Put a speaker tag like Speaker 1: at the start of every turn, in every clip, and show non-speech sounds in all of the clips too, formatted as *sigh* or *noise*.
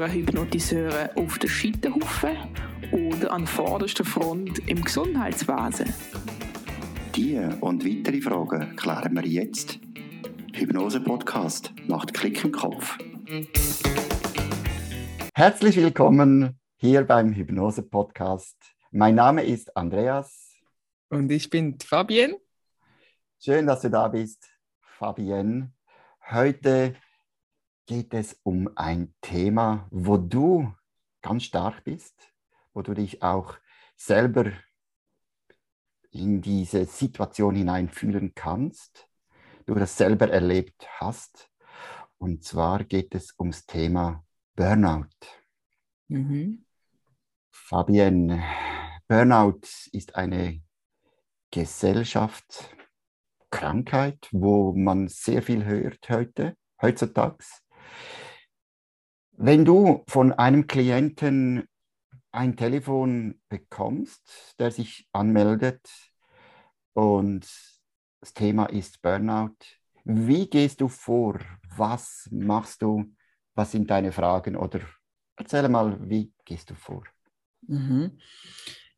Speaker 1: hören Hypnotiseure auf der Scheiterhaufen oder an vorderster Front im Gesundheitswesen?
Speaker 2: Diese und weitere Fragen klären wir jetzt. Hypnose Podcast macht Klick im Kopf. Herzlich willkommen hier beim Hypnose Podcast. Mein Name ist Andreas.
Speaker 3: Und ich bin Fabienne.
Speaker 2: Schön, dass du da bist, Fabienne. Heute geht es um ein Thema, wo du ganz stark bist, wo du dich auch selber in diese Situation hineinfühlen kannst, du das selber erlebt hast. Und zwar geht es ums Thema Burnout. Mhm. Fabienne, Burnout ist eine Gesellschaftskrankheit, wo man sehr viel hört heute, heutzutage. Wenn du von einem Klienten ein Telefon bekommst, der sich anmeldet und das Thema ist Burnout, wie gehst du vor? Was machst du? Was sind deine Fragen? Oder erzähl mal, wie gehst du vor?
Speaker 3: Mhm.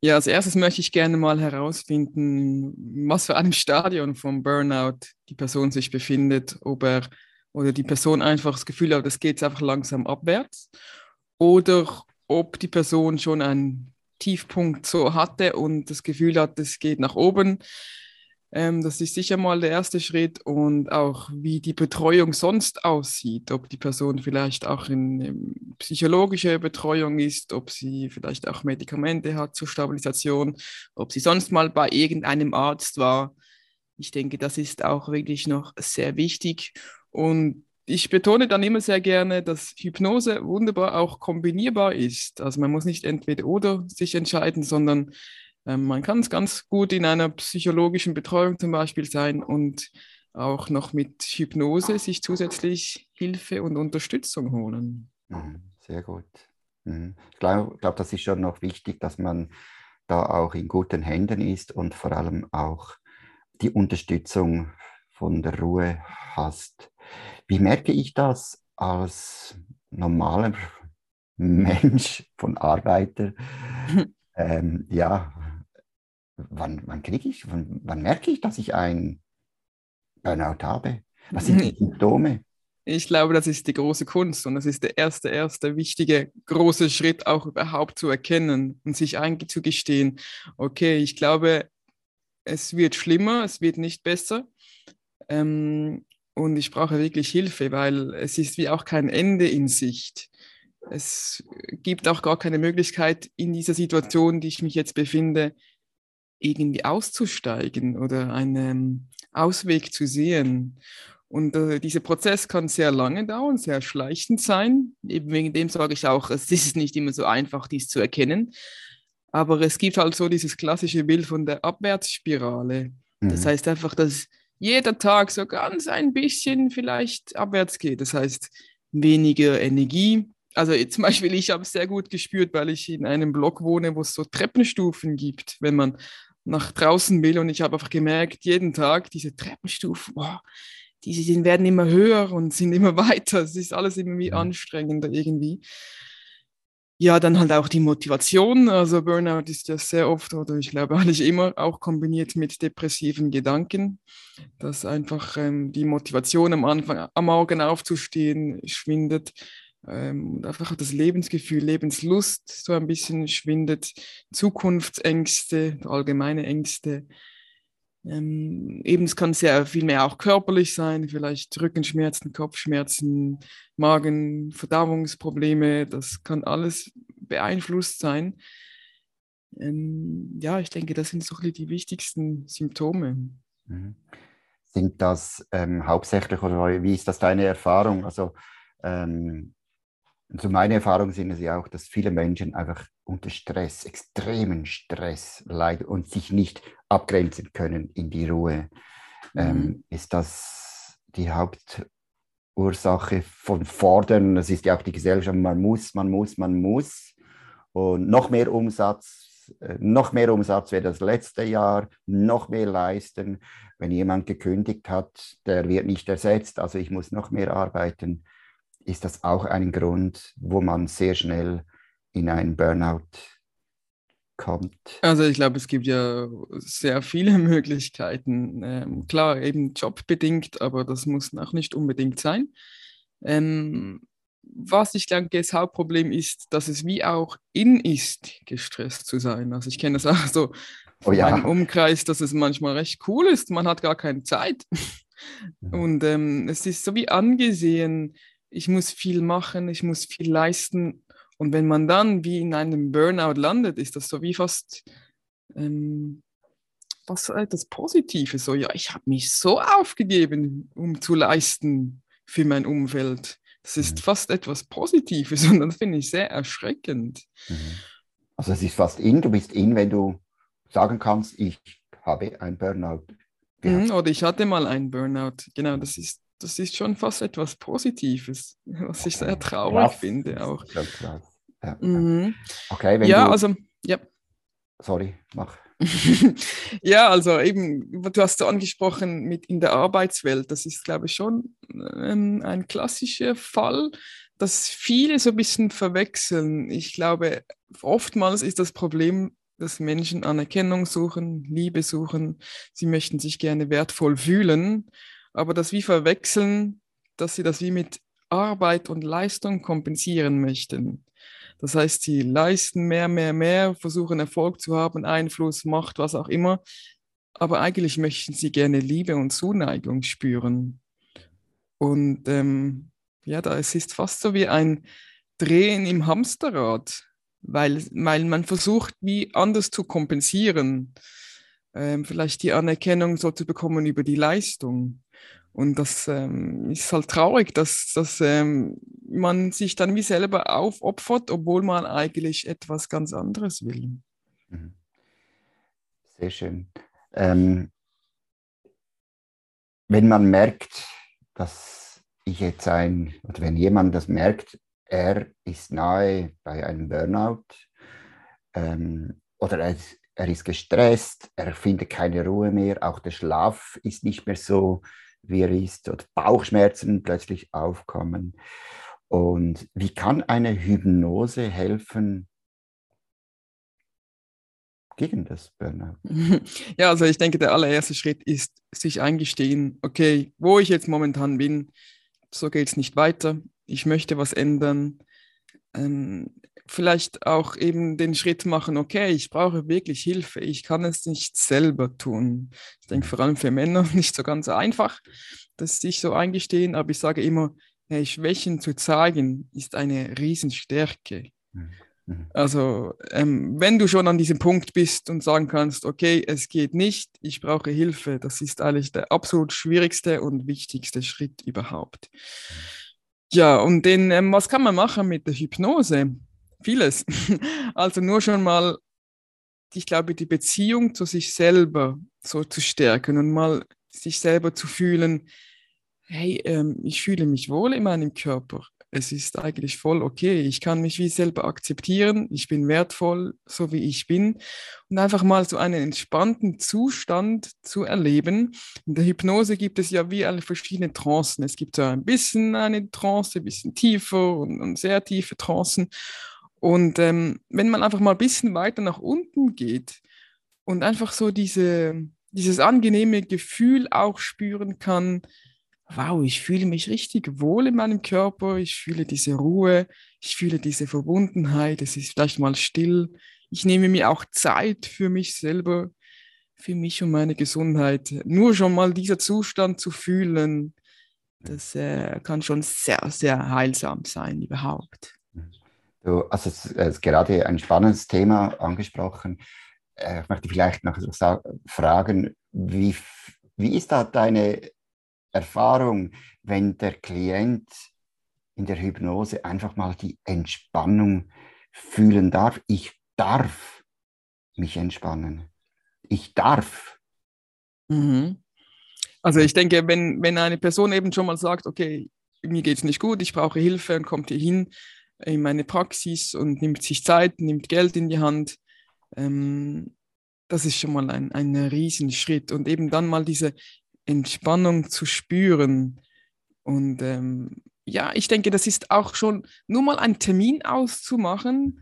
Speaker 3: Ja, als erstes möchte ich gerne mal herausfinden, was für einem Stadion vom Burnout die Person sich befindet, ob er oder die Person einfach das Gefühl hat, es geht einfach langsam abwärts oder ob die Person schon einen Tiefpunkt so hatte und das Gefühl hat, es geht nach oben. Ähm, das ist sicher mal der erste Schritt und auch wie die Betreuung sonst aussieht, ob die Person vielleicht auch in, in psychologische Betreuung ist, ob sie vielleicht auch Medikamente hat zur Stabilisation, ob sie sonst mal bei irgendeinem Arzt war. Ich denke, das ist auch wirklich noch sehr wichtig und ich betone dann immer sehr gerne, dass Hypnose wunderbar auch kombinierbar ist. Also man muss nicht entweder oder sich entscheiden, sondern äh, man kann es ganz gut in einer psychologischen Betreuung zum Beispiel sein und auch noch mit Hypnose sich zusätzlich Hilfe und Unterstützung holen.
Speaker 2: Mhm, sehr gut. Mhm. Ich glaube, glaub, das ist schon noch wichtig, dass man da auch in guten Händen ist und vor allem auch die Unterstützung von der Ruhe hast. Wie merke ich das als normaler Mensch von Arbeiter? *laughs* ähm, ja, wann, wann kriege ich, wann, wann, merke ich, dass ich ein Burnout habe? Was sind die *laughs* Symptome?
Speaker 3: Ich glaube, das ist die große Kunst und das ist der erste, erste wichtige große Schritt, auch überhaupt zu erkennen und sich einzugestehen, okay, ich glaube, es wird schlimmer, es wird nicht besser. Ähm, und ich brauche wirklich Hilfe, weil es ist wie auch kein Ende in Sicht. Es gibt auch gar keine Möglichkeit in dieser Situation, die ich mich jetzt befinde, irgendwie auszusteigen oder einen Ausweg zu sehen. Und äh, dieser Prozess kann sehr lange dauern, sehr schleichend sein. Eben wegen dem sage ich auch, es ist nicht immer so einfach, dies zu erkennen. Aber es gibt halt so dieses klassische Bild von der Abwärtsspirale. Mhm. Das heißt einfach, dass jeder Tag so ganz ein bisschen vielleicht abwärts geht. Das heißt, weniger Energie. Also zum Beispiel, ich habe es sehr gut gespürt, weil ich in einem Block wohne, wo es so Treppenstufen gibt, wenn man nach draußen will. Und ich habe einfach gemerkt, jeden Tag diese Treppenstufen, boah, die, werden immer höher und sind immer *laughs* weiter. Es ist alles irgendwie anstrengender irgendwie ja, dann halt auch die Motivation. Also Burnout ist ja sehr oft oder ich glaube eigentlich immer auch kombiniert mit depressiven Gedanken, dass einfach ähm, die Motivation am Anfang, am Morgen aufzustehen, schwindet. Ähm, einfach das Lebensgefühl, Lebenslust so ein bisschen schwindet, Zukunftsängste, allgemeine Ängste, ähm, eben, es kann sehr viel mehr auch körperlich sein, vielleicht Rückenschmerzen, Kopfschmerzen, Magen, Verdauungsprobleme, das kann alles beeinflusst sein. Ähm, ja, ich denke, das sind so die wichtigsten Symptome.
Speaker 2: Mhm. Sind das ähm, hauptsächlich oder wie ist das deine Erfahrung? Also ähm, also meine Erfahrung sind es ja auch, dass viele Menschen einfach unter Stress, extremen Stress leiden und sich nicht abgrenzen können in die Ruhe. Ähm, mhm. Ähm, ist das die Hauptursache von Fordern? Das ist ja auch die Gesellschaft, man muss, man muss, man muss. Und noch mehr Umsatz, äh, noch mehr Umsatz wäre das letzte Jahr, noch mehr leisten. Wenn jemand gekündigt hat, der wird nicht ersetzt, also ich muss noch mehr arbeiten ist das auch ein Grund, wo man sehr schnell in einen Burnout kommt?
Speaker 3: Also ich glaube, es gibt ja sehr viele *laughs* Möglichkeiten. Ähm, klar, eben jobbedingt, aber das muss auch nicht unbedingt sein. Ähm, was ich denke, das Hauptproblem ist, dass es wie auch in ist, gestresst zu sein. Also ich kenne das *laughs* auch so
Speaker 2: oh, ja.
Speaker 3: meinem Umkreis, dass es manchmal recht cool ist. Man hat gar keine Zeit. Und ähm, es ist so wie angesehen, ich muss viel machen, ich muss viel leisten. Und wenn man dann wie in einem Burnout landet, ist das so wie fast ähm, was etwas Positives. So, ja, ich habe mich so aufgegeben, um zu leisten für mein Umfeld. Das ist mhm. fast etwas Positives *laughs* und das finde ich sehr erschreckend.
Speaker 2: Mhm. Also es ist fast in, du bist in, wenn du sagen kannst, ich habe ein Burnout.
Speaker 3: Mhm, oder ich hatte mal einen Burnout. Genau, das ist das ist schon fast etwas Positives, *laughs* was ich sehr traurig krass. finde auch.
Speaker 2: Ja. Mhm. Okay, wenn
Speaker 3: ja,
Speaker 2: du...
Speaker 3: also, ja.
Speaker 2: Sorry, mach. *laughs*
Speaker 3: ja, also eben, du hast so angesprochen mit in der Arbeitswelt, das ist, glaube ich, schon ähm, ein klassischer Fall, dass viele so ein bisschen verwechseln. Ich glaube, oftmals ist das Problem, dass Menschen Anerkennung suchen, Liebe suchen, sie möchten sich gerne wertvoll fühlen aber das wie verwechseln, dass sie das wie mit Arbeit und Leistung kompensieren möchten. Das heißt, sie leisten mehr, mehr, mehr, versuchen Erfolg zu haben, Einfluss, Macht, was auch immer. Aber eigentlich möchten sie gerne Liebe und Zuneigung spüren. Und ähm, ja, da es ist fast so wie ein Drehen im Hamsterrad, weil, weil man versucht, wie anders zu kompensieren. Ähm, vielleicht die Anerkennung so zu bekommen über die Leistung. Und das ähm, ist halt traurig, dass, dass ähm, man sich dann wie selber aufopfert, obwohl man eigentlich etwas ganz anderes will. Mhm.
Speaker 2: Sehr schön. Ähm, wenn man merkt, dass ich jetzt ein, oder wenn jemand das merkt, er ist nahe bei einem Burnout ähm, oder er, er ist gestresst, er findet keine Ruhe mehr, auch der Schlaf ist nicht mehr so wie er ist, oder Bauchschmerzen plötzlich aufkommen. Und wie kann eine Hypnose helfen gegen das Burnout? *laughs*
Speaker 3: Ja, also ich denke, der allererste Schritt ist, sich eingestehen, okay, wo ich jetzt momentan bin, so geht es nicht weiter, ich möchte was ändern. Ähm, vielleicht auch eben den Schritt machen, okay, ich brauche wirklich Hilfe, ich kann es nicht selber tun. Ich denke vor allem für Männer *laughs* nicht so ganz einfach, das sich so eingestehen, aber ich sage immer, Schwächen zu zeigen ist eine Riesenstärke. Mhm. mhm. Also ähm, wenn du schon an diesem Punkt bist und sagen kannst, okay, es geht nicht, ich brauche Hilfe, das ist eigentlich der absolut schwierigste und wichtigste Schritt überhaupt. Mhm. Ja, und den, ähm, was kann man machen mit der Hypnose? vieles. *laughs* Also nur schon mal, ich glaube, die Beziehung zu sich selber so zu stärken und mal sich selber zu fühlen, hey, ähm, ich fühle mich wohl in meinem Körper. Es ist eigentlich voll okay. Ich kann mich wie selber akzeptieren. Ich bin wertvoll, so wie ich bin. Und einfach mal so einen entspannten Zustand zu erleben. In der Hypnose gibt es ja wie alle verschiedene Trancen. Es gibt so ein bisschen eine Trance, ein bisschen tiefer und, und sehr tiefe Trancen. Und ähm, wenn man einfach mal ein bisschen weiter nach unten geht und einfach so diese, dieses angenehme Gefühl auch spüren kann, wow, ich fühle mich richtig wohl in meinem Körper, ich fühle diese Ruhe, ich fühle diese Verbundenheit, es ist vielleicht mal still, ich nehme mir auch Zeit für mich selber, für mich und meine Gesundheit. Nur schon mal dieser Zustand zu fühlen, das äh, kann schon sehr, sehr heilsam sein überhaupt.
Speaker 2: Du hast jetzt, äh, gerade ein spannendes Thema angesprochen. Äh, ich möchte vielleicht noch fragen, wie, wie ist da deine Erfahrung, wenn der Klient in der Hypnose einfach mal die Entspannung fühlen darf? Ich darf mich entspannen. Ich darf.
Speaker 3: Mhm. Also ich denke, wenn, wenn eine Person eben schon mal sagt, okay, mir geht es nicht gut, ich brauche Hilfe und kommt hier hin, in meine Praxis und nimmt sich Zeit, nimmt Geld in die Hand. Ähm, das ist schon mal ein, ein Riesenschritt. Und eben dann mal diese Entspannung zu spüren und ähm, ja, ich denke, das ist auch schon nur mal einen Termin auszumachen.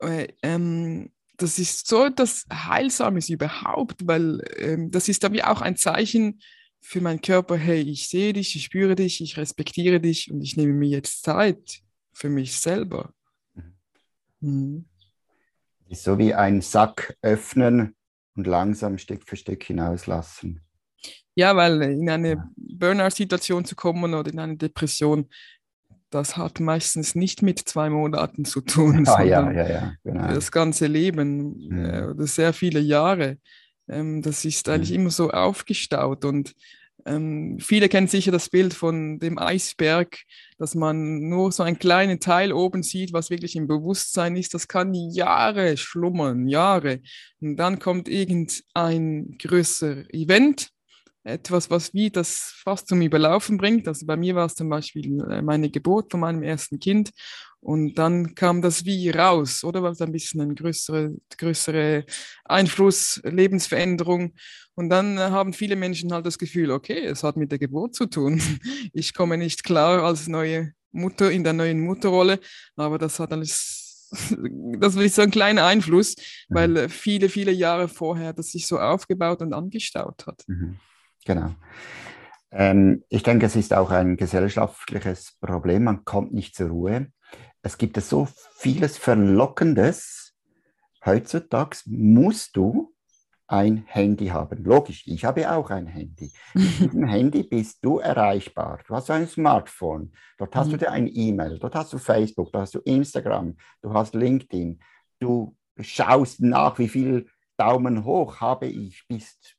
Speaker 3: Äh, ähm, das ist so etwas Heilsames überhaupt, weil ähm, das ist dann wie auch ein Zeichen für meinen Körper, hey, ich sehe dich, ich spüre dich, ich respektiere dich und ich nehme mir jetzt Zeit für mich selber.
Speaker 2: Mhm. Ist so wie ein Sack öffnen und langsam Stück für Stück hinauslassen.
Speaker 3: Ja, weil in eine Burnout-Situation zu kommen oder in eine Depression, das hat meistens nicht mit zwei Monaten zu tun,
Speaker 2: ah, ja, ja, ja,
Speaker 3: genau. das ganze Leben mhm. äh, oder sehr viele Jahre. Ähm, das ist eigentlich mhm. immer so aufgestaut und ähm, viele kennen sicher das Bild von dem Eisberg, dass man nur so einen kleinen Teil oben sieht, was wirklich im Bewusstsein ist. Das kann Jahre schlummern, Jahre. Und dann kommt irgendein größer Event etwas, was wie das fast zum Überlaufen bringt. Also bei mir war es zum Beispiel äh, meine Geburt von meinem ersten Kind und dann kam das wie raus, oder war es ein bisschen ein größerer größere Einfluss, Lebensveränderung. Und dann haben viele Menschen halt das Gefühl, okay, es hat mit der Geburt zu tun. *laughs* Ich komme nicht klar als neue Mutter in der neuen Mutterrolle, aber das hat alles *laughs* das ist so ein kleiner Einfluss, mhm. weil viele, viele Jahre vorher das sich so aufgebaut und angestaut hat.
Speaker 2: Mhm. Genau. Ähm, ich denke, es ist auch ein gesellschaftliches Problem. Man kommt nicht zur Ruhe. Es gibt so vieles Verlockendes. Heutzutage musst du ein Handy haben. Logisch, ich habe auch ein Handy. Mit *laughs* diesem Handy bist du erreichbar. Du hast ein Smartphone, dort hast mhm. du dir ein E-Mail, dort hast du Facebook, dort hast du Instagram, du hast LinkedIn. Du schaust nach, wie viel Daumen hoch habe ich, bist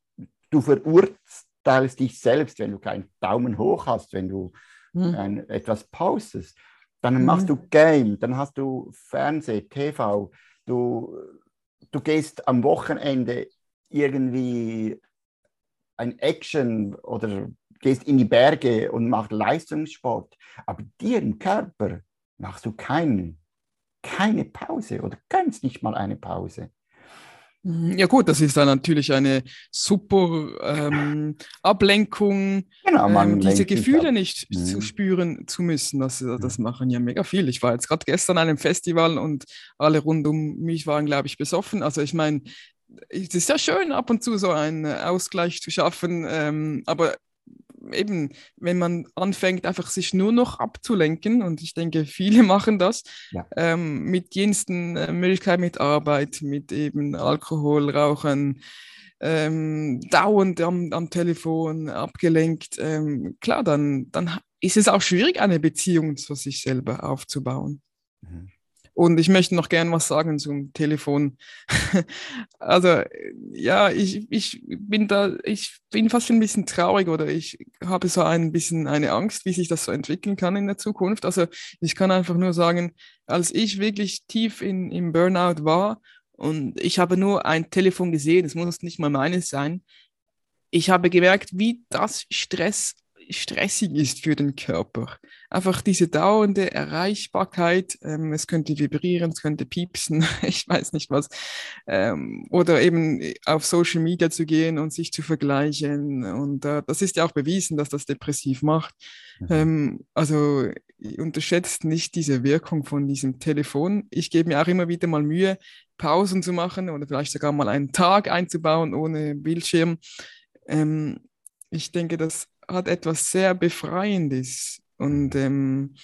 Speaker 2: du verurteilst verurteilst dich selbst, wenn du keinen Daumen hoch hast, wenn du mhm. ein, etwas postest. Dann mhm. machst du Game, dann hast du Fernseh, TV, du, du gehst am Wochenende irgendwie ein Action oder gehst in die Berge und machst Leistungssport. Aber dir im Körper machst du keinen, keine Pause oder kannst nicht mal eine Pause.
Speaker 3: Mhm. Ja gut, das ist dann natürlich eine super ähm, Ablenkung, genau, ähm, diese Gefühle nicht mhm. zu spüren zu müssen. Das, äh, das machen ja mega viel. Ich war jetzt gerade gestern an einem Festival und alle rund um mich waren, glaube ich, besoffen. Also ich meine, es ist ja schön, ab und zu so einen Ausgleich zu schaffen, ähm, aber eben, wenn man anfängt, einfach sich nur noch abzulenken, und ich denke, viele *laughs* machen das, ja. ähm, mit jensten äh, Möglichkeiten, mit Arbeit, mit eben Alkohol, Rauchen, ähm, dauernd am, am Telefon abgelenkt, ähm, klar, dann, dann ist es auch schwierig, eine Beziehung zu sich selber aufzubauen. Und ich möchte noch gern was sagen zum Telefon. *laughs* also ja, ich, ich bin da, ich bin fast ein bisschen traurig oder ich habe so ein bisschen eine Angst, wie sich das so entwickeln kann in der Zukunft. Also ich kann einfach nur sagen, als ich wirklich tief in, im Burnout war und ich habe nur ein Telefon gesehen, es muss nicht mal meines sein, ich habe gemerkt, wie das Stress stressig ist für den Körper. Einfach diese dauernde Erreichbarkeit, ähm, es könnte vibrieren, es könnte piepsen, *laughs* ich weiß nicht was. Ähm, oder eben auf Social Media zu gehen und sich zu vergleichen. Und äh, das ist ja auch bewiesen, dass das depressiv macht. Mhm. Ähm, also unterschätzt nicht diese Wirkung von diesem Telefon. Ich gebe mir auch immer wieder mal Mühe, Pausen zu machen oder vielleicht sogar mal einen Tag einzubauen ohne Bildschirm. Ähm, ich denke, das hat etwas sehr Befreiendes und ähm,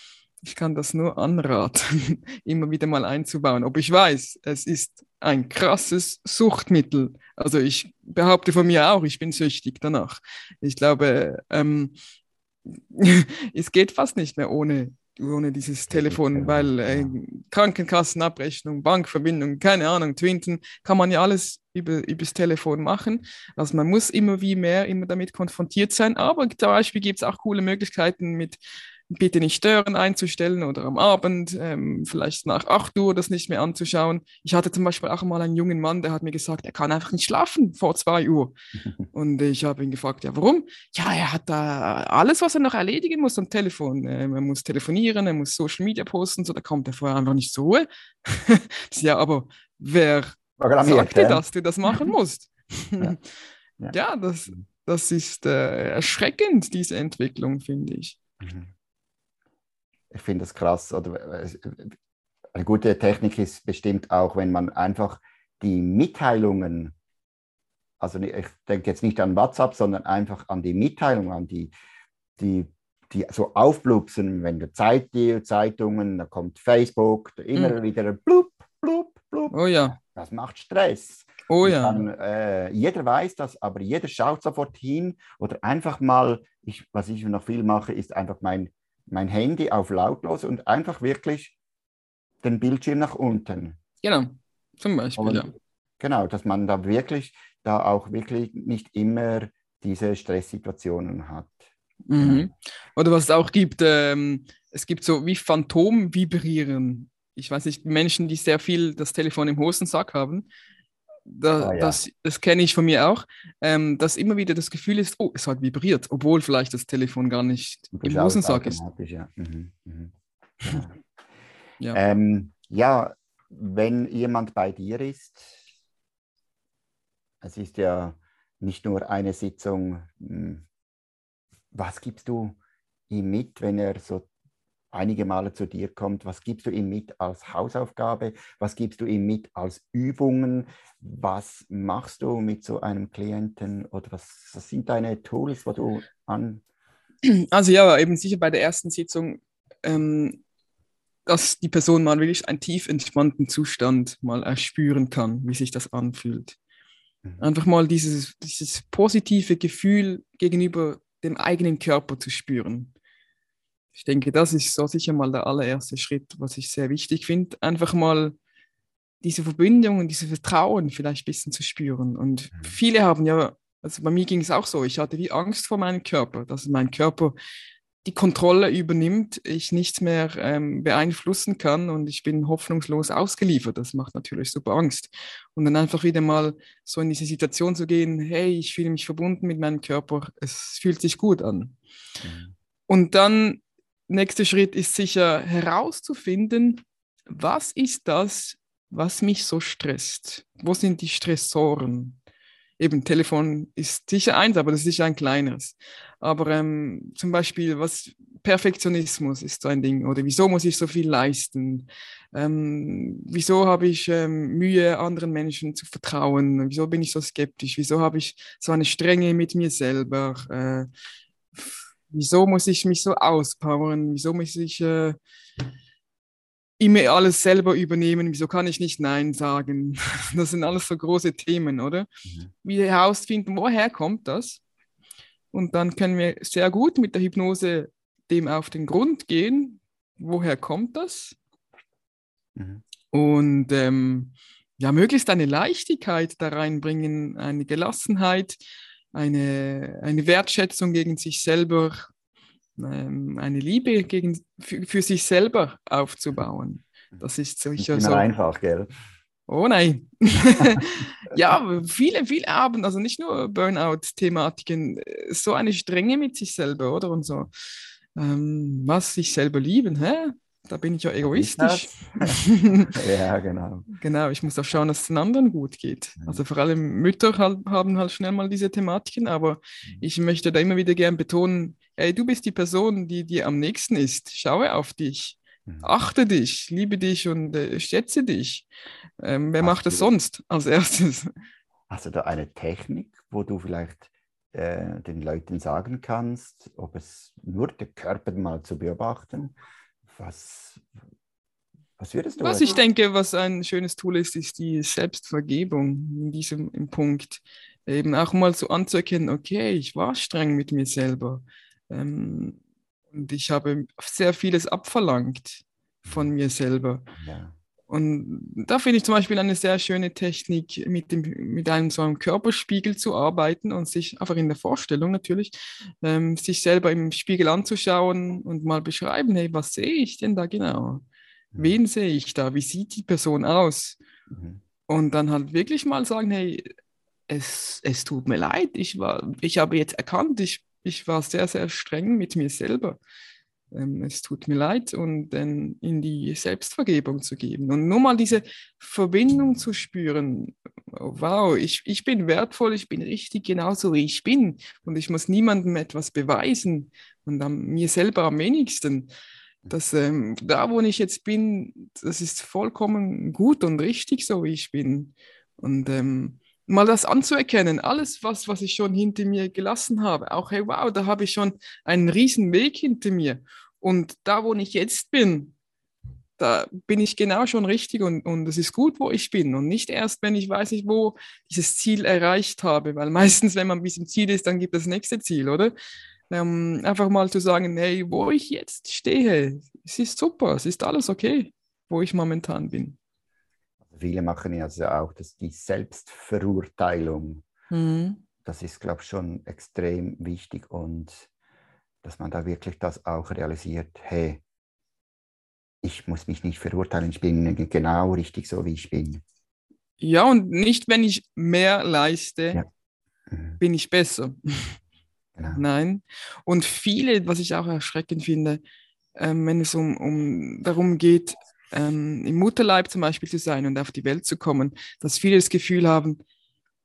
Speaker 3: ich kann das nur anraten, *laughs* immer wieder mal einzubauen. Ob ich weiß, es ist ein krasses Suchtmittel. Also ich behaupte von mir auch, ich bin süchtig danach. Ich glaube, ähm, *laughs* es geht fast nicht mehr ohne ohne dieses Telefon, weil äh, Krankenkassenabrechnung, Bankverbindung, keine Ahnung, Twinten, kann man ja alles über, übers Telefon machen. Also man muss immer wie mehr immer damit konfrontiert sein, aber zum Beispiel gibt es auch coole Möglichkeiten mit bitte nicht stören einzustellen oder am Abend, ähm, vielleicht nach 8 Uhr das nicht mehr anzuschauen. Ich hatte zum Beispiel auch mal einen jungen Mann, der hat mir gesagt, er kann einfach nicht schlafen vor 2 Uhr. *laughs* Und ich habe ihn gefragt, ja, warum? Ja, er hat da alles, was er noch erledigen muss am Telefon. Ähm, er muss telefonieren, er muss Social Media posten, so da kommt er vorher einfach nicht zur Ruhe. *laughs* ja, aber wer sagt dir, dass du das machen *laughs* musst? ja. ja. ja, das, das ist äh, erschreckend, diese Entwicklung, finde ich. Mhm.
Speaker 2: Ich finde das krass. Oder, äh, eine gute Technik ist bestimmt auch, wenn man einfach die Mitteilungen, also ich denke jetzt nicht an WhatsApp, sondern einfach an die Mitteilungen, an die, die, die so aufblupsen, wenn du Zeit, die Zeitungen, da kommt Facebook, da immer mhm. wieder blub, blub, blub.
Speaker 3: Oh ja.
Speaker 2: Das macht Stress.
Speaker 3: Oh ja.
Speaker 2: Dann, äh, jeder weiß das, aber jeder schaut sofort hin oder einfach mal, ich, was ich noch viel mache, ist einfach mein, mein Handy auf lautlos und einfach wirklich den Bildschirm nach unten.
Speaker 3: Genau, zum Beispiel, und, ja.
Speaker 2: Genau, dass man da wirklich, da auch wirklich nicht immer diese Stresssituationen hat.
Speaker 3: Mhm. Genau. Oder was es auch gibt, ähm, es gibt so wie Phantom-Vibrieren. Ich weiß nicht, Menschen, die sehr viel das Telefon im Hosensack haben, da, ah, ja. das, das kenne ich von mir auch, ähm, dass immer wieder das Gefühl ist, oh, es hat vibriert, obwohl vielleicht das Telefon gar nicht im Hosensack ist.
Speaker 2: Ja. Mhm. Mhm. *laughs* Ja. Ähm, ja, wenn jemand bei dir ist, es ist ja nicht nur eine Sitzung, hm, was gibst du ihm mit, wenn er so einige Male zu dir kommt, was gibst du ihm mit als Hausaufgabe, was gibst du ihm mit als Übungen, was machst du mit so einem Klienten oder was, was sind deine Tools, wo du an...
Speaker 3: Also ja, eben sicher bei der ersten Sitzung, ähm, dass die Person mal wirklich einen tief entspannten Zustand mal erspüren kann, wie sich das anfühlt. Mhm. Einfach mal dieses, dieses positive Gefühl gegenüber dem eigenen Körper zu spüren. Ich denke, das ist so sicher mal der allererste Schritt, was ich sehr wichtig finde. Einfach mal diese Verbindung und dieses Vertrauen vielleicht ein bisschen zu spüren. Und mhm. viele haben ja, also bei mir ging es auch so, ich hatte wie Angst vor meinem Körper, dass mein Körper die Kontrolle übernimmt, ich nichts mehr ähm, beeinflussen kann und ich bin hoffnungslos ausgeliefert. Das macht natürlich super Angst. Und dann einfach wieder mal so in diese Situation zu gehen, hey, ich fühle mich verbunden mit meinem Körper, es fühlt sich gut an. Mhm. Und dann nächster Schritt ist sicher herauszufinden, was ist das, was mich so stresst? Wo sind die Stressoren? Eben, Telefon ist sicher eins, aber das ist sicher ein kleines. Aber ähm, zum Beispiel, was Perfektionismus ist so ein Ding. Oder wieso muss ich so viel leisten? Ähm, wieso habe ich ähm, Mühe, anderen Menschen zu vertrauen? Wieso bin ich so skeptisch? Wieso habe ich so eine Strenge mit mir selber? Äh, wieso muss ich mich so auspowern? Wieso muss ich äh, immer alles selber übernehmen? Wieso kann ich nicht Nein sagen? *laughs* Das sind alles so große Themen, oder? Mhm. Wie herausfinden, woher kommt das? Und dann können wir sehr gut mit der Hypnose dem auf den Grund gehen. Woher kommt das? Mhm. Und ähm, ja, möglichst eine Leichtigkeit da reinbringen, eine Gelassenheit, eine, eine Wertschätzung gegen sich selber, ähm, eine Liebe gegen, für, für, sich selber aufzubauen. Das ist sicher
Speaker 2: so. einfach, gell?
Speaker 3: Oh nein. *laughs* *laughs* ja, viele, viele haben, also nicht nur Burnout-Thematiken, so eine Strenge mit sich selber, oder? Und so, ähm, was sich selber lieben, hä? Da bin ich ja egoistisch. *laughs*
Speaker 2: ja, genau.
Speaker 3: Genau, ich muss auch schauen, dass es den anderen gut geht. Also vor allem Mütter haben halt schnell mal diese Thematiken, aber mhm. ich möchte da immer wieder gern betonen, hey, du bist die Person, die dir am nächsten ist. Schaue auf dich. Mhm. Achte dich, liebe dich und äh, schätze dich. Ähm, wer hast macht das sonst als erstes?
Speaker 2: Hast du da eine Technik, wo du vielleicht äh, den Leuten sagen kannst, ob es nur der Körper mal zu beobachten was, was würdest du?
Speaker 3: Was ich denke, was ein schönes Tool ist, ist die Selbstvergebung in diesem im Punkt. Eben auch mal so anzuerkennen, okay, ich war streng mit mir selber. Ähm, und ich habe sehr vieles abverlangt von mir selber. Ja. Und da finde ich zum Beispiel eine sehr schöne Technik, mit, dem, mit einem so einem Körperspiegel zu arbeiten und sich einfach in der Vorstellung natürlich, ähm, sich selber im Spiegel anzuschauen und mal beschreiben, hey, was sehe ich denn da genau? Mhm. Wen sehe ich da? Wie sieht die Person aus? Mhm. Und dann halt wirklich mal sagen, hey, es, es tut mir leid, ich, war, ich habe jetzt erkannt, ich, ich war sehr, sehr streng mit mir selber ähm, es tut mir leid und dann in die Selbstvergebung zu geben und nur mal diese Verbindung zu spüren. Wow, ich, ich bin wertvoll, ich bin richtig genauso wie ich bin und ich muss niemandem etwas beweisen und am, mir selber am wenigsten. dass ähm, da, wo ich jetzt bin, das ist vollkommen gut und richtig, so wie ich bin. Und ähm, mal das anzuerkennen, alles, was, was ich schon hinter mir gelassen habe, auch, hey, wow, da habe ich schon einen riesen Weg hinter mir. Und da, wo ich jetzt bin, da bin ich genau schon richtig und, und es ist gut, wo ich bin. Und nicht erst, wenn ich weiß nicht, wo dieses Ziel erreicht habe, weil *laughs* meistens, wenn man bis zum Ziel ist, dann gibt es das nächste Ziel, oder? Ähm, einfach mal zu sagen, hey, wo ich jetzt stehe, es ist super, es ist alles okay, wo ich momentan bin.
Speaker 2: Viele machen ja also auch dass die Selbstverurteilung. Mhm. Das ist, glaube ich, schon extrem wichtig und dass man da wirklich das auch realisiert, hey, ich muss mich nicht verurteilen, ich bin genau richtig so, wie ich bin.
Speaker 3: Ja, und nicht, wenn ich mehr leiste, ja. mhm. bin ich besser. Genau. Nein. Und viele, was ich auch erschreckend finde, ähm, wenn es um, um darum geht, ähm, im Mutterleib zum Beispiel zu sein und auf die Welt zu kommen, dass viele das Gefühl haben,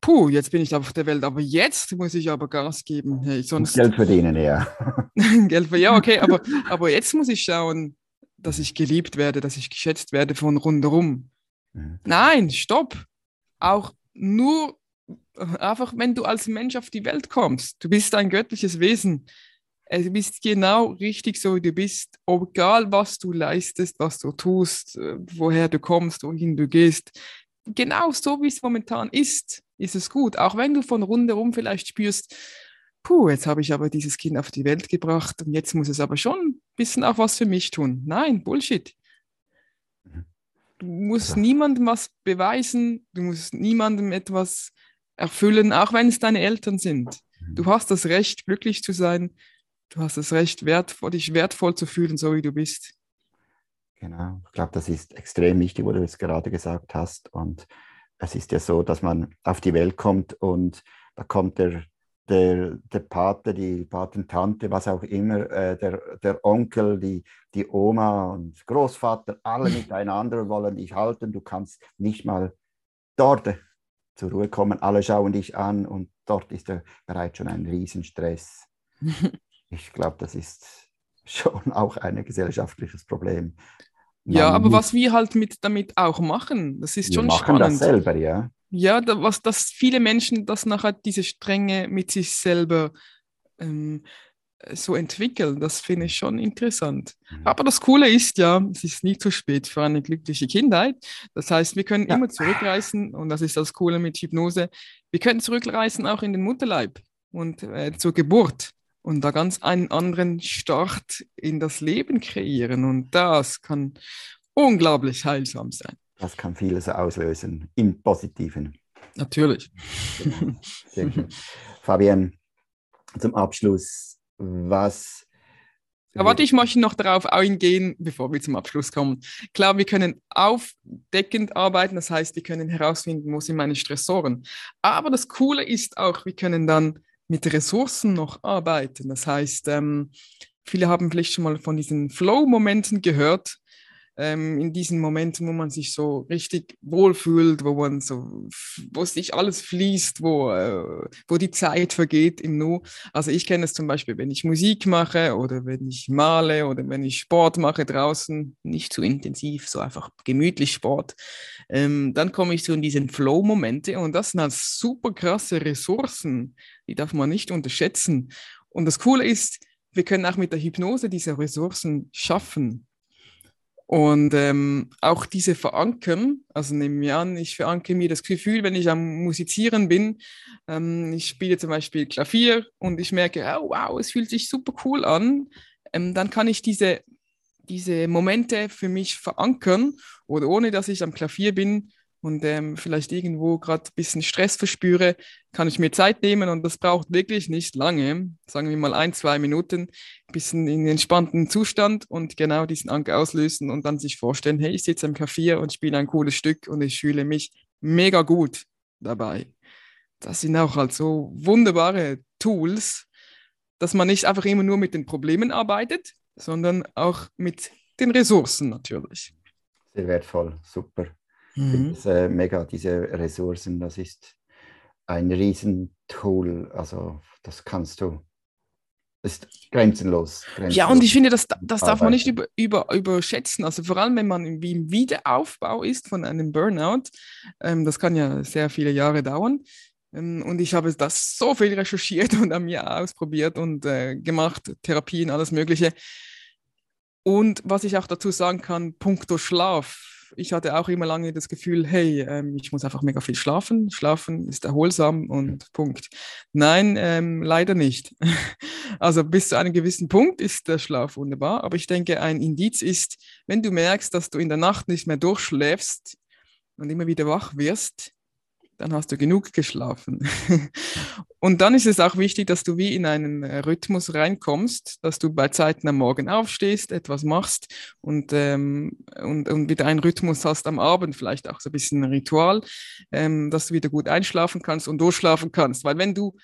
Speaker 3: puh, jetzt bin ich auf der Welt, aber jetzt muss ich aber Gas geben. Hey, sonst
Speaker 2: Geld verdienen, ja. *laughs*
Speaker 3: Geld verdienen, ja, okay, *laughs* aber, aber jetzt muss ich schauen, dass ich geliebt werde, dass ich geschätzt werde von rundherum. Mhm. Nein, stopp. Auch nur einfach, wenn du als Mensch auf die Welt kommst, du bist ein göttliches Wesen. Du bist genau richtig so, wie du bist, egal was du leistest, was du tust, äh, woher du kommst, wohin du gehst. Genau so, wie es momentan ist, ist es gut. Auch wenn du von rundherum vielleicht spürst, puh, jetzt habe ich aber dieses Kind auf die Welt gebracht und jetzt muss es aber schon ein bisschen auch was für mich tun. Nein, Bullshit. Du musst ja. niemandem was beweisen, du musst niemandem etwas erfüllen, auch wenn es deine Eltern sind. Du mhm. hast das Recht, glücklich zu sein. Du hast das Recht, wertvoll, dich wertvoll zu fühlen, so wie du bist.
Speaker 2: Genau, ich glaube, das ist extrem wichtig, wo du es gerade gesagt hast. Und es ist ja so, dass man auf die Welt kommt und da kommt der, der, der Pate, die Patentante, was auch immer, äh, der, der Onkel, die, die Oma und Großvater, alle miteinander wollen dich halten. Du kannst nicht mal dort zur Ruhe kommen. Alle schauen dich an und dort ist ja bereits schon ein Riesenstress. *laughs* ich glaube, das ist *laughs* schon auch ein gesellschaftliches Problem.
Speaker 3: Man ja, aber was wir halt mit damit auch machen, das ist schon
Speaker 2: machen
Speaker 3: spannend.
Speaker 2: das selber, ja.
Speaker 3: Ja, da, was, dass viele Menschen das nachher diese Strenge mit sich selber ähm, so entwickeln. Das finde ich schon interessant. Mhm. Aber das Coole ist ja, es ist nie zu spät für eine glückliche Kindheit. Das heißt, wir können ja. immer zurückreisen und das ist das Coole mit Hypnose. Wir können zurückreisen auch in den Mutterleib und äh, zur Geburt und da ganz einen anderen Start in das Leben kreieren. Und das kann unglaublich heilsam sein.
Speaker 2: Das kann vieles auslösen im Positiven.
Speaker 3: Natürlich.
Speaker 2: Genau. Sehr schön. Fabian, zum Abschluss was.
Speaker 3: Aber warte, ich möchte noch darauf eingehen, bevor wir zum Abschluss kommen. Klar, wir können aufdeckend arbeiten, das heißt, wir können herausfinden, wo sind meine Stressoren. Aber das Coole ist auch, wir können dann mit Ressourcen noch arbeiten. Das heißt, ähm, viele haben vielleicht schon mal von diesen Flow-Momenten gehört ähm, in diesen Momenten, wo man sich so richtig wohlfühlt, wo man so, wo sich alles fließt, wo, äh, wo die Zeit vergeht im Nu. Also ich kenne es zum Beispiel, wenn ich Musik mache oder wenn ich male oder wenn ich Sport mache draußen, nicht zu intensiv, so einfach gemütlich Sport, ähm, dann komme ich so in diesen Flow-Momente und das sind halt super krasse Ressourcen, die darf man nicht unterschätzen. Und das Coole ist, wir können auch mit der Hypnose diese Ressourcen schaffen. Und ähm, auch diese Verankern, also nehmen wir an, ich verankere mir das Gefühl, wenn ich am Musizieren bin, ähm, ich spiele zum Beispiel Klavier und ich merke, oh, wow, es fühlt sich super cool an, ähm, dann kann ich diese, diese Momente für mich verankern oder ohne dass ich am Klavier bin, und ähm, vielleicht irgendwo gerade ein bisschen Stress verspüre, kann ich mir Zeit nehmen und das braucht wirklich nicht lange, sagen wir mal ein, zwei Minuten, ein bisschen in entspannten Zustand und genau diesen Anker auslösen und dann sich vorstellen, hey, ich sitze im Café und spiele ein cooles Stück und ich fühle mich mega gut dabei. Das sind auch halt so wunderbare Tools, dass man nicht einfach immer nur mit den Problemen arbeitet, sondern auch mit den Ressourcen natürlich.
Speaker 2: Sehr wertvoll, super. Mhm. Das, äh, mega, diese Ressourcen, das ist ein Riesentool. Also das kannst du, ist grenzenlos, grenzenlos.
Speaker 3: Ja, und ich finde, das, das darf man nicht über, über, überschätzen. Also vor allem, wenn man wie im Wiederaufbau ist von einem Burnout, ähm, das kann ja sehr viele Jahre dauern. Ähm, und ich habe das so viel recherchiert und an mir ausprobiert und äh, gemacht, Therapien, alles Mögliche. Und was ich auch dazu sagen kann, puncto Schlaf ich hatte auch immer lange das Gefühl, hey, ähm, ich muss einfach mega viel schlafen. Schlafen ist erholsam und Punkt. Nein, ähm, leider nicht. *laughs* also bis zu einem gewissen Punkt ist der Schlaf wunderbar, aber ich denke, ein Indiz ist, wenn du merkst, dass du in der Nacht nicht mehr durchschläfst und immer wieder wach wirst, dann hast du genug geschlafen. *laughs* und dann ist es auch wichtig, dass du wie in einen äh, Rhythmus reinkommst, dass du bei Zeiten am Morgen aufstehst, etwas machst und, ähm, und, und wieder einen Rhythmus hast am Abend, vielleicht auch so ein bisschen ein Ritual, ähm, dass du wieder gut einschlafen kannst und durchschlafen kannst. Weil wenn du,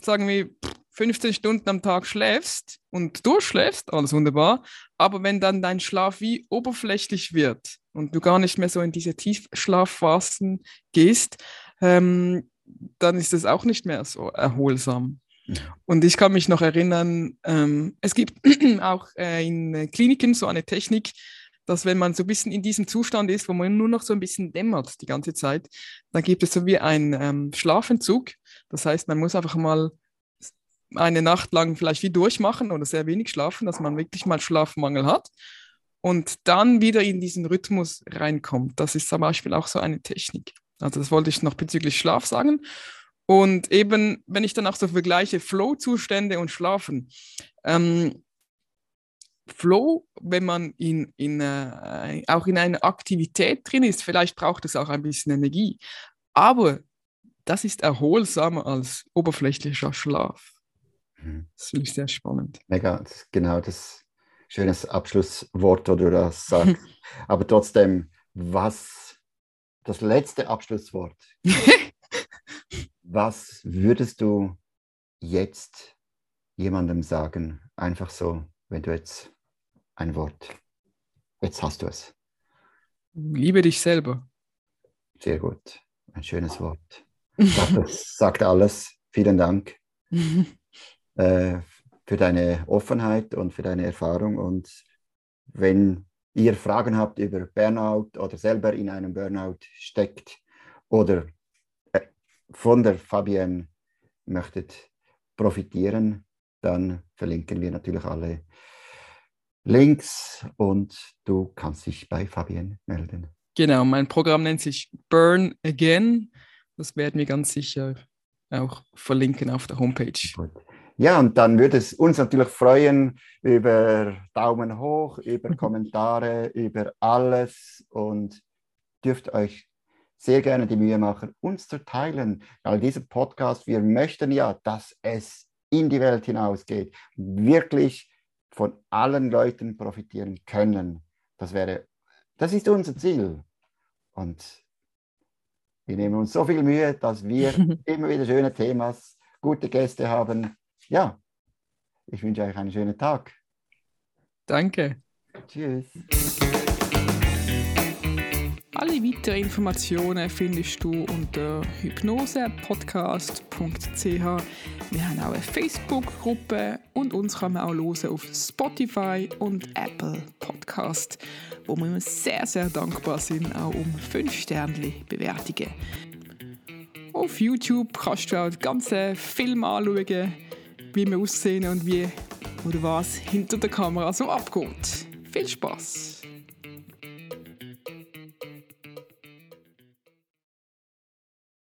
Speaker 3: sagen wir, 15 Stunden am Tag schläfst und durchschläfst, alles wunderbar, aber wenn dann dein Schlaf wie oberflächlich wird, und du gar nicht mehr so in diese Tiefschlafphasen gehst, ähm, dann ist es auch nicht mehr so erholsam. Und ich kann mich noch erinnern, ähm, es gibt *clears throat* auch äh, in Kliniken so eine Technik, dass wenn man so ein bisschen in diesem Zustand ist, wo man nur noch so ein bisschen dämmert die ganze Zeit, dann gibt es so wie einen ähm, Schlafentzug. Das heißt, man muss einfach mal eine Nacht lang vielleicht wie durchmachen oder sehr wenig schlafen, dass man wirklich mal Schlafmangel hat und dann wieder in diesen Rhythmus reinkommt. Das ist zum Beispiel auch so eine Technik. Also das wollte ich noch bezüglich Schlaf sagen. Und eben, wenn ich dann auch so vergleiche Flow-Zustände und Schlafen. Ähm, Flow, wenn man in, in, äh, auch in einer Aktivität drin ist, vielleicht braucht es auch ein bisschen Energie. Aber das ist erholsamer als oberflächlicher Schlaf. Mhm. Das finde ich sehr spannend.
Speaker 2: Mega, genau das schönes Abschlusswort, oder du das sagst. *laughs* Aber trotzdem, was das letzte Abschlusswort? *laughs* was würdest du jetzt jemandem sagen? Einfach so, wenn du jetzt ein Wort, jetzt hast du es.
Speaker 3: Liebe dich selber.
Speaker 2: Sehr gut, ein schönes Wort. *laughs* Das sagt alles. Vielen Dank. Äh, für deine Offenheit und für deine Erfahrung. Und wenn ihr Fragen habt über Burnout oder selber in einem Burnout steckt oder äh, von der Fabienne möchtet profitieren, dann verlinken wir natürlich alle Links und du kannst dich bei Fabienne melden.
Speaker 3: Genau, mein Programm nennt sich Burn Again. Das werden wir ganz sicher auch verlinken auf der Homepage. Gut.
Speaker 2: Ja, und dann würde es uns natürlich freuen über Daumen hoch, über mhm. Kommentare, über alles und dürft euch sehr gerne die Mühe machen, uns zu teilen. Weil dieser Podcast, wir möchten ja, dass es in die Welt hinausgeht, wirklich von allen Leuten profitieren können. Das wäre, das ist unser Ziel. Und wir nehmen uns so viel Mühe, dass wir *laughs* immer wieder schöne Themas, gute Gäste haben ja, ich wünsche euch einen schönen Tag.
Speaker 3: Danke.
Speaker 2: Tschüss.
Speaker 1: Alle weiteren Informationen findest du unter hypnosepodcast.ch. Wir haben auch eine Facebook-Gruppe und uns kann man auch hören auf Spotify und Apple Podcast, wo wir sehr, sehr dankbar sind, auch um 5 Sterne Bewertungen. Auf YouTube kannst du auch den ganzen Film anschauen wie wir aussehen und wie oder was hinter der Kamera so abgeht. Viel Spaß!